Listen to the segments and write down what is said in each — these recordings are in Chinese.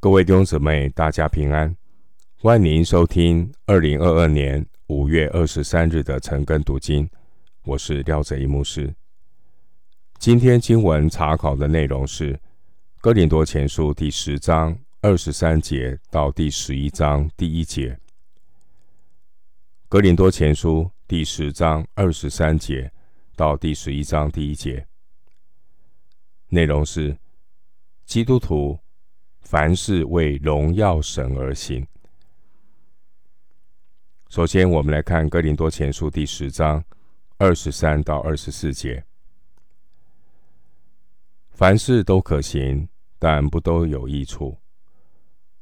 各位弟兄姊妹，大家平安！欢迎收听二零二二年五月二十三日的晨更读经，我是廖泽一牧师。今天经文查考的内容是《哥林多前书》第十章二十三节到第十一章第一节，《哥林多前书》第十章二十三节到第十一章第一节，内容是基督徒。凡事为荣耀神而行。首先，我们来看《哥林多前书》第十章二十三到二十四节：凡事都可行，但不都有益处；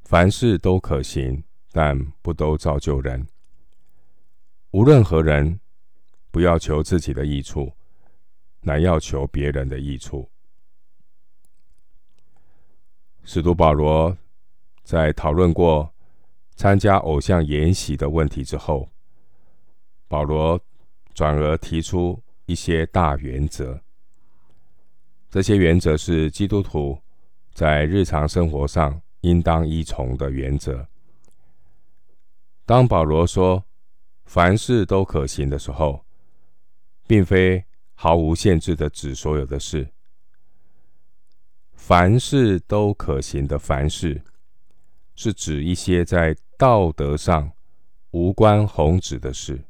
凡事都可行，但不都造就人。无论何人，不要求自己的益处，乃要求别人的益处。使徒保罗在讨论过参加偶像筵席的问题之后，保罗转而提出一些大原则。这些原则是基督徒在日常生活上应当依从的原则。当保罗说凡事都可行的时候，并非毫无限制的指所有的事。凡事都可行的凡事，是指一些在道德上无关宏旨的事。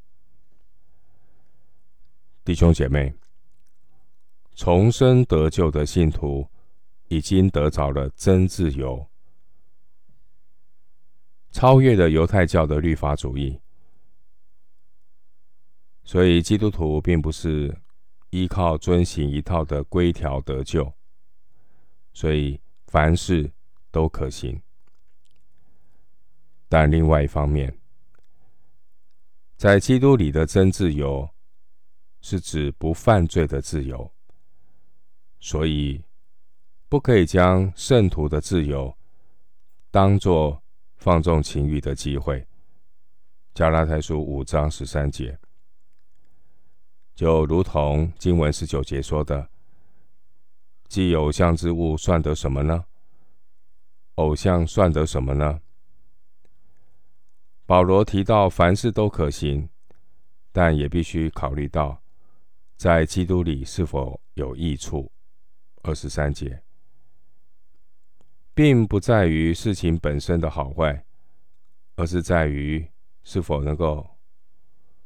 弟兄姐妹，重生得救的信徒已经得着了真自由，超越了犹太教的律法主义。所以，基督徒并不是依靠遵行一套的规条得救。所以凡事都可行，但另外一方面，在基督里的真自由，是指不犯罪的自由。所以不可以将圣徒的自由当作放纵情欲的机会。加拉太书五章十三节，就如同经文十九节说的。祭偶像之物算得什么呢？偶像算得什么呢？保罗提到凡事都可行，但也必须考虑到在基督里是否有益处。二十三节，并不在于事情本身的好坏，而是在于是否能够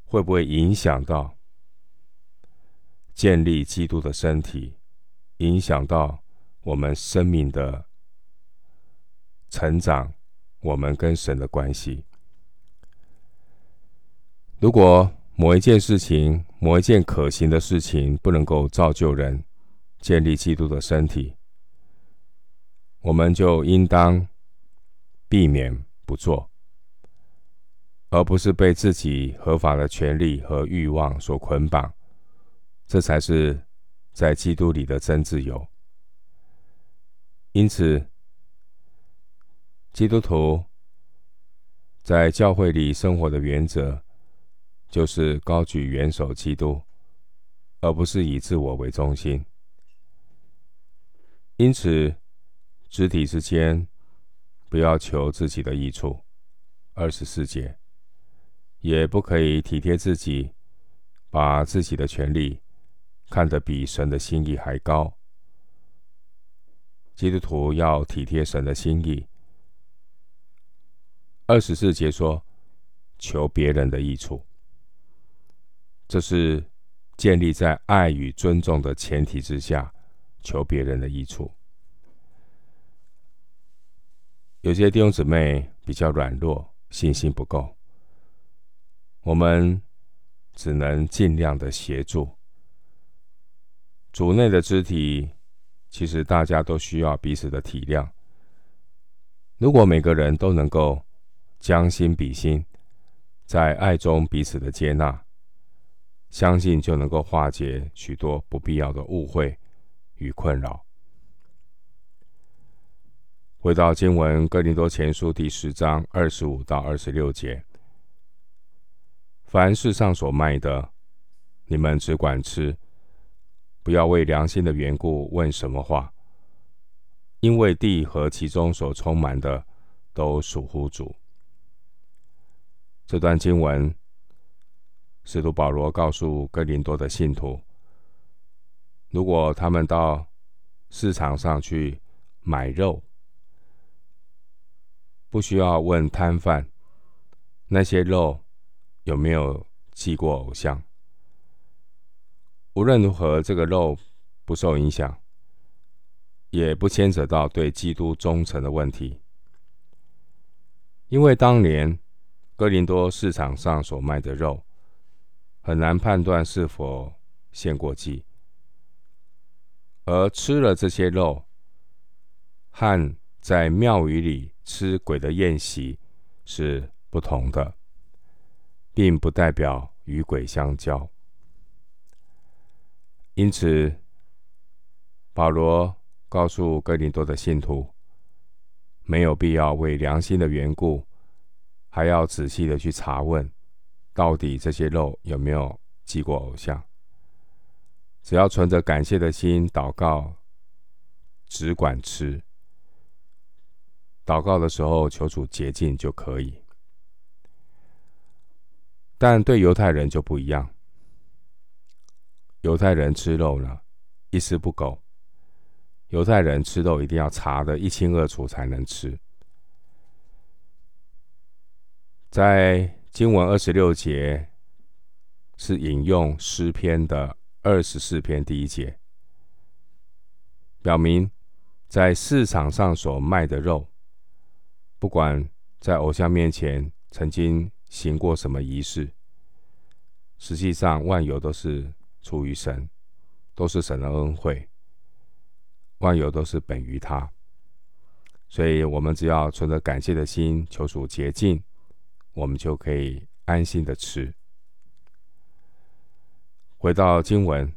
会不会影响到建立基督的身体。影响到我们生命的成长，我们跟神的关系。如果某一件事情、某一件可行的事情不能够造就人，建立基督的身体，我们就应当避免不做，而不是被自己合法的权利和欲望所捆绑，这才是。在基督里的真自由。因此，基督徒在教会里生活的原则，就是高举元首基督，而不是以自我为中心。因此，肢体之间不要求自己的益处。二十四节，也不可以体贴自己，把自己的权利。看得比神的心意还高。基督徒要体贴神的心意。二十四节说，求别人的益处，这是建立在爱与尊重的前提之下，求别人的益处。有些弟兄姊妹比较软弱，信心不够，我们只能尽量的协助。主内的肢体，其实大家都需要彼此的体谅。如果每个人都能够将心比心，在爱中彼此的接纳，相信就能够化解许多不必要的误会与困扰。回到经文，《哥林多前书》第十章二十五到二十六节：凡世上所卖的，你们只管吃。不要为良心的缘故问什么话，因为地和其中所充满的都属乎主。这段经文，使徒保罗告诉哥林多的信徒，如果他们到市场上去买肉，不需要问摊贩那些肉有没有祭过偶像。无论如何，这个肉不受影响。也不牵扯到对基督忠诚的问题，因为当年哥林多市场上所卖的肉，很难判断是否献过祭，而吃了这些肉，和在庙宇里吃鬼的宴席是不同的，并不代表与鬼相交。因此，保罗。告诉哥林多的信徒，没有必要为良心的缘故，还要仔细的去查问，到底这些肉有没有祭过偶像。只要存着感谢的心祷告，只管吃。祷告的时候求主洁净就可以。但对犹太人就不一样，犹太人吃肉呢，一丝不苟。犹太人吃肉一定要查得一清二楚才能吃。在经文二十六节是引用诗篇的二十四篇第一节，表明在市场上所卖的肉，不管在偶像面前曾经行过什么仪式，实际上万有都是出于神，都是神的恩惠。万有都是本于他，所以我们只要存着感谢的心，求主洁净，我们就可以安心的吃。回到经文，《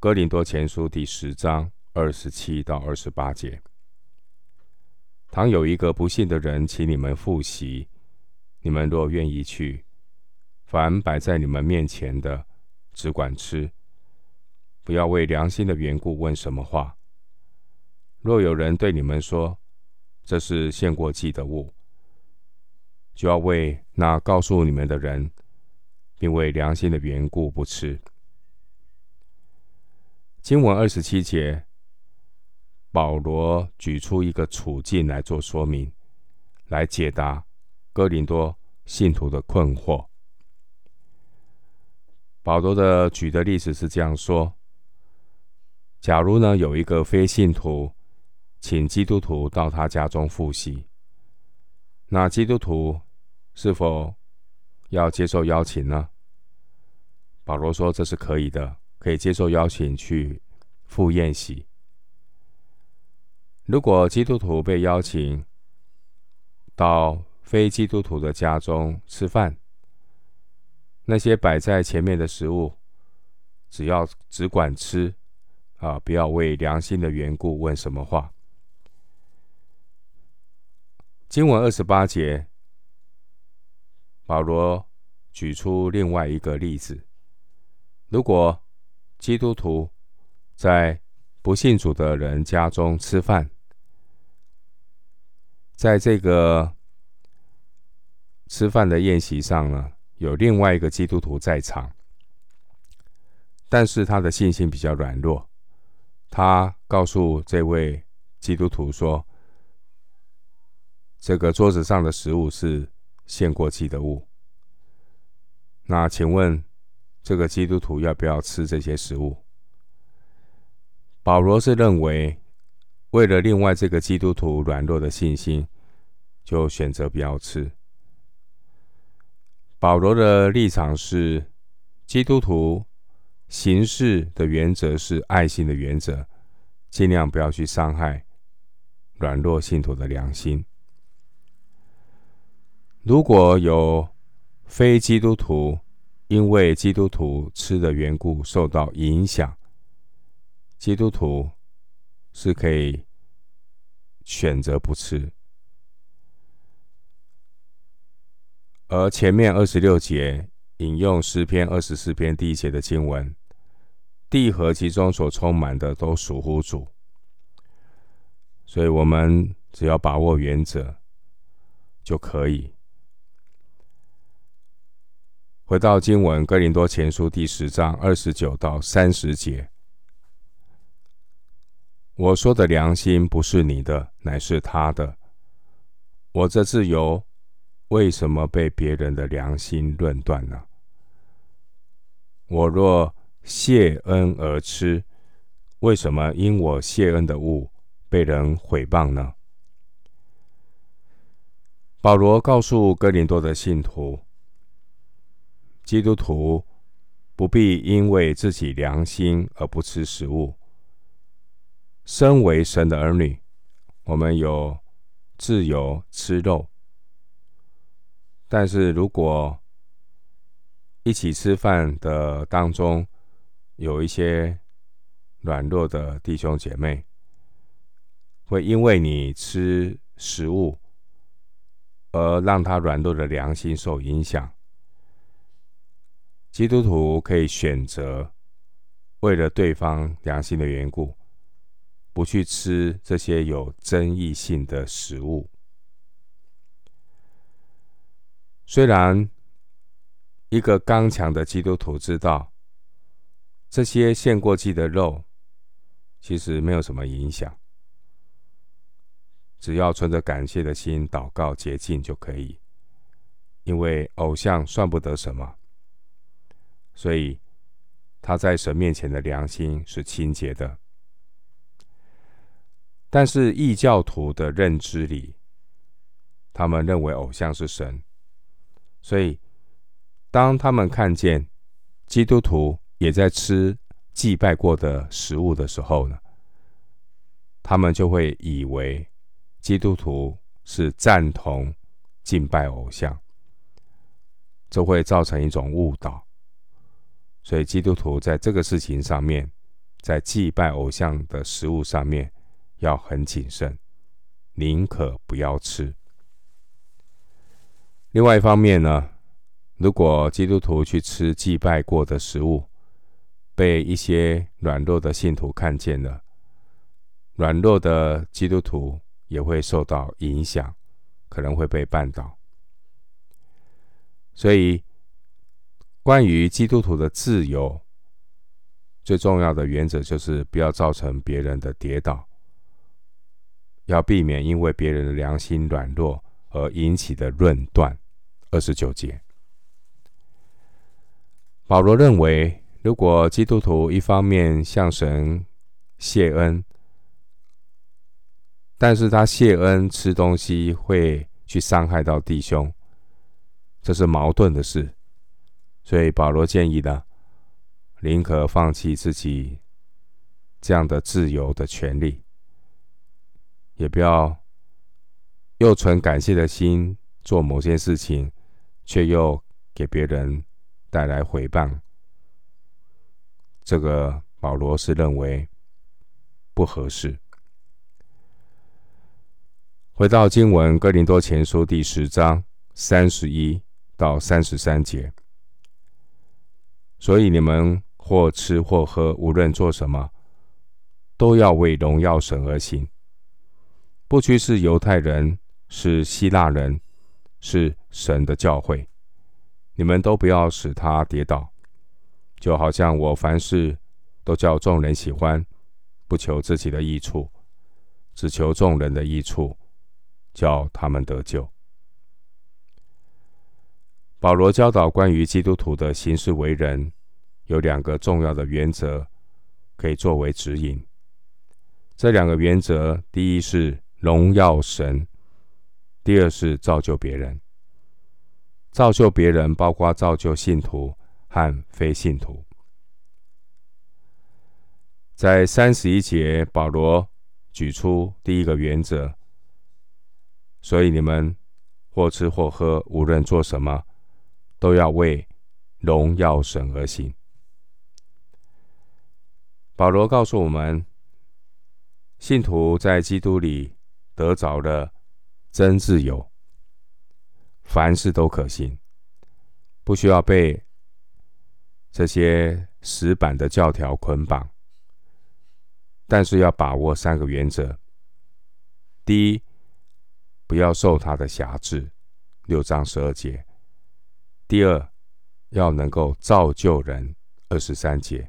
哥林多前书》第十章二十七到二十八节：倘有一个不信的人请你们复习，你们若愿意去，凡摆在你们面前的，只管吃。不要为良心的缘故问什么话。若有人对你们说，这是献过祭的物，就要为那告诉你们的人，并为良心的缘故不吃。经文二十七节，保罗举出一个处境来做说明，来解答哥林多信徒的困惑。保罗的举的例子是这样说。假如呢，有一个非信徒请基督徒到他家中赴席，那基督徒是否要接受邀请呢？保罗说这是可以的，可以接受邀请去赴宴席。如果基督徒被邀请到非基督徒的家中吃饭，那些摆在前面的食物，只要只管吃。啊！不要为良心的缘故问什么话。经文二十八节，保罗举出另外一个例子：如果基督徒在不信主的人家中吃饭，在这个吃饭的宴席上呢，有另外一个基督徒在场，但是他的信心比较软弱。他告诉这位基督徒说：“这个桌子上的食物是献过祭的物。那请问，这个基督徒要不要吃这些食物？”保罗是认为，为了另外这个基督徒软弱的信心，就选择不要吃。保罗的立场是，基督徒。行事的原则是爱心的原则，尽量不要去伤害软弱信徒的良心。如果有非基督徒因为基督徒吃的缘故受到影响，基督徒是可以选择不吃。而前面二十六节。引用诗篇二十四篇第一节的经文：“地和其中所充满的都属乎主。”所以我们只要把握原则就可以。回到经文，《哥林多前书》第十章二十九到三十节。我说的良心不是你的，乃是他的。我这自由为什么被别人的良心论断呢？我若谢恩而吃，为什么因我谢恩的物被人毁谤呢？保罗告诉哥林多的信徒，基督徒不必因为自己良心而不吃食物。身为神的儿女，我们有自由吃肉。但是如果一起吃饭的当中有一些软弱的弟兄姐妹，会因为你吃食物而让他软弱的良心受影响，基督徒可以选择为了对方良心的缘故。不去吃这些有争议性的食物。虽然一个刚强的基督徒知道这些献过祭的肉其实没有什么影响，只要存着感谢的心祷告洁净就可以，因为偶像算不得什么，所以他在神面前的良心是清洁的。但是异教徒的认知里，他们认为偶像是神，所以当他们看见基督徒也在吃祭拜过的食物的时候呢，他们就会以为基督徒是赞同敬拜偶像，这会造成一种误导。所以基督徒在这个事情上面，在祭拜偶像的食物上面。要很谨慎，宁可不要吃。另外一方面呢，如果基督徒去吃祭拜过的食物，被一些软弱的信徒看见了，软弱的基督徒也会受到影响，可能会被绊倒。所以，关于基督徒的自由，最重要的原则就是不要造成别人的跌倒。要避免因为别人的良心软弱而引起的论断。二十九节，保罗认为，如果基督徒一方面向神谢恩，但是他谢恩吃东西会去伤害到弟兄，这是矛盾的事。所以保罗建议呢，宁可放弃自己这样的自由的权利。也不要又存感谢的心做某件事情，却又给别人带来毁谤。这个保罗是认为不合适。回到经文，《哥林多前书》第十章三十一到三十三节。所以你们或吃或喝，无论做什么，都要为荣耀神而行。不拘是犹太人，是希腊人，是神的教诲，你们都不要使他跌倒。就好像我凡事都叫众人喜欢，不求自己的益处，只求众人的益处，叫他们得救。保罗教导关于基督徒的行事为人，有两个重要的原则，可以作为指引。这两个原则，第一是。荣耀神。第二是造就别人，造就别人包括造就信徒和非信徒。在三十一节，保罗举出第一个原则，所以你们或吃或喝，无论做什么，都要为荣耀神而行。保罗告诉我们，信徒在基督里。得着了真自由，凡事都可行，不需要被这些死板的教条捆绑。但是要把握三个原则：第一，不要受他的辖制，六章十二节；第二，要能够造就人，二十三节；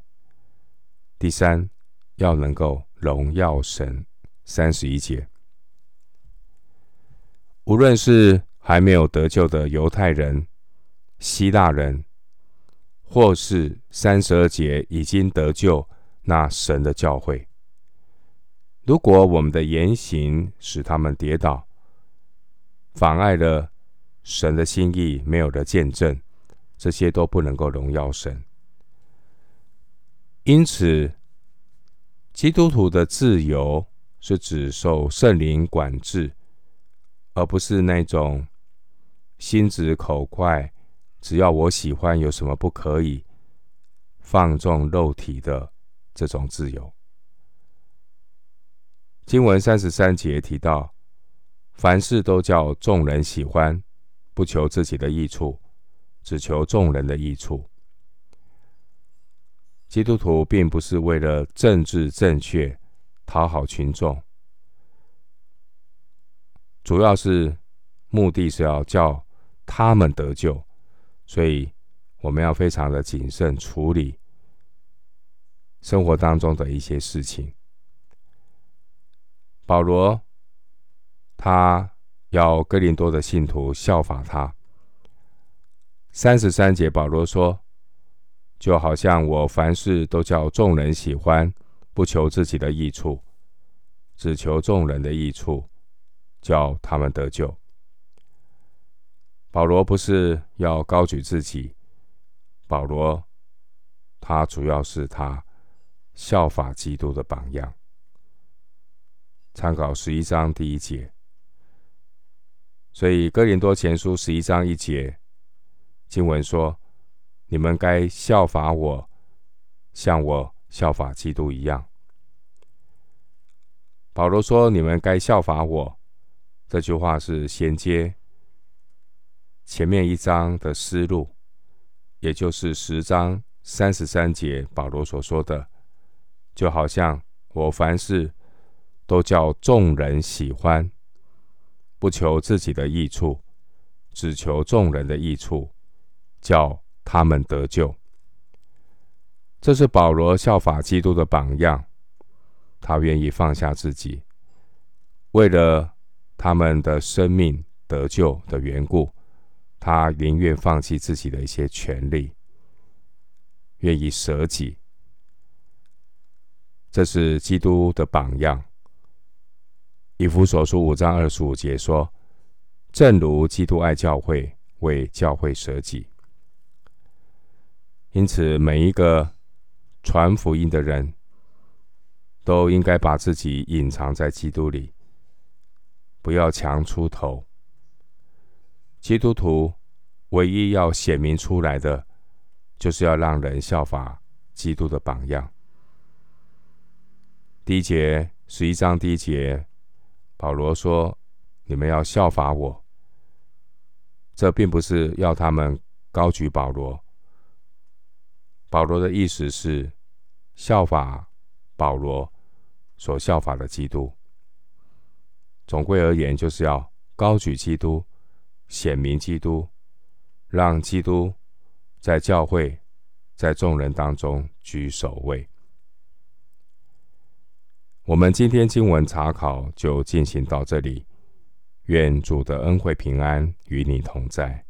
第三，要能够荣耀神，三十一节。无论是还没有得救的犹太人、希腊人，或是三十二节已经得救那神的教会，如果我们的言行使他们跌倒，妨碍了神的心意，没有了见证，这些都不能够荣耀神。因此，基督徒的自由是指受圣灵管制，而不是那种心直口快。只要我喜欢，有什么不可以？放纵肉体的这种自由。经文三十三节提到，凡事都叫众人喜欢，不求自己的益处，只求众人的益处。基督徒并不是为了政治正确、讨好群众，主要是目的是要叫他们得救。所以，我们要非常的谨慎处理生活当中的一些事情。保罗他要哥林多的信徒效法他。三十三节，保罗说：“就好像我凡事都叫众人喜欢，不求自己的益处，只求众人的益处，叫他们得救。”保罗不是要高举自己，保罗他主要是他效法基督的榜样。参考十一章第一节，所以哥林多前书十一章一节经文说：“你们该效法我，像我效法基督一样。”保罗说：“你们该效法我。”这句话是衔接。前面一章的思路，也就是十章三十三节保罗所说的，就好像我凡事都叫众人喜欢，不求自己的益处，只求众人的益处，叫他们得救。这是保罗效法基督的榜样，他愿意放下自己，为了他们的生命得救的缘故。他宁愿放弃自己的一些权利，愿意舍己。这是基督的榜样。以弗所书五章二十五节说：“正如基督爱教会，为教会舍己。”因此，每一个传福音的人都应该把自己隐藏在基督里，不要强出头。基督徒唯一要显明出来的，就是要让人效法基督的榜样。第一节，十一章第一节，保罗说：“你们要效法我。”这并不是要他们高举保罗。保罗的意思是效法保罗所效法的基督。总归而言，就是要高举基督。显明基督，让基督在教会、在众人当中居首位。我们今天经文查考就进行到这里，愿主的恩惠平安与你同在。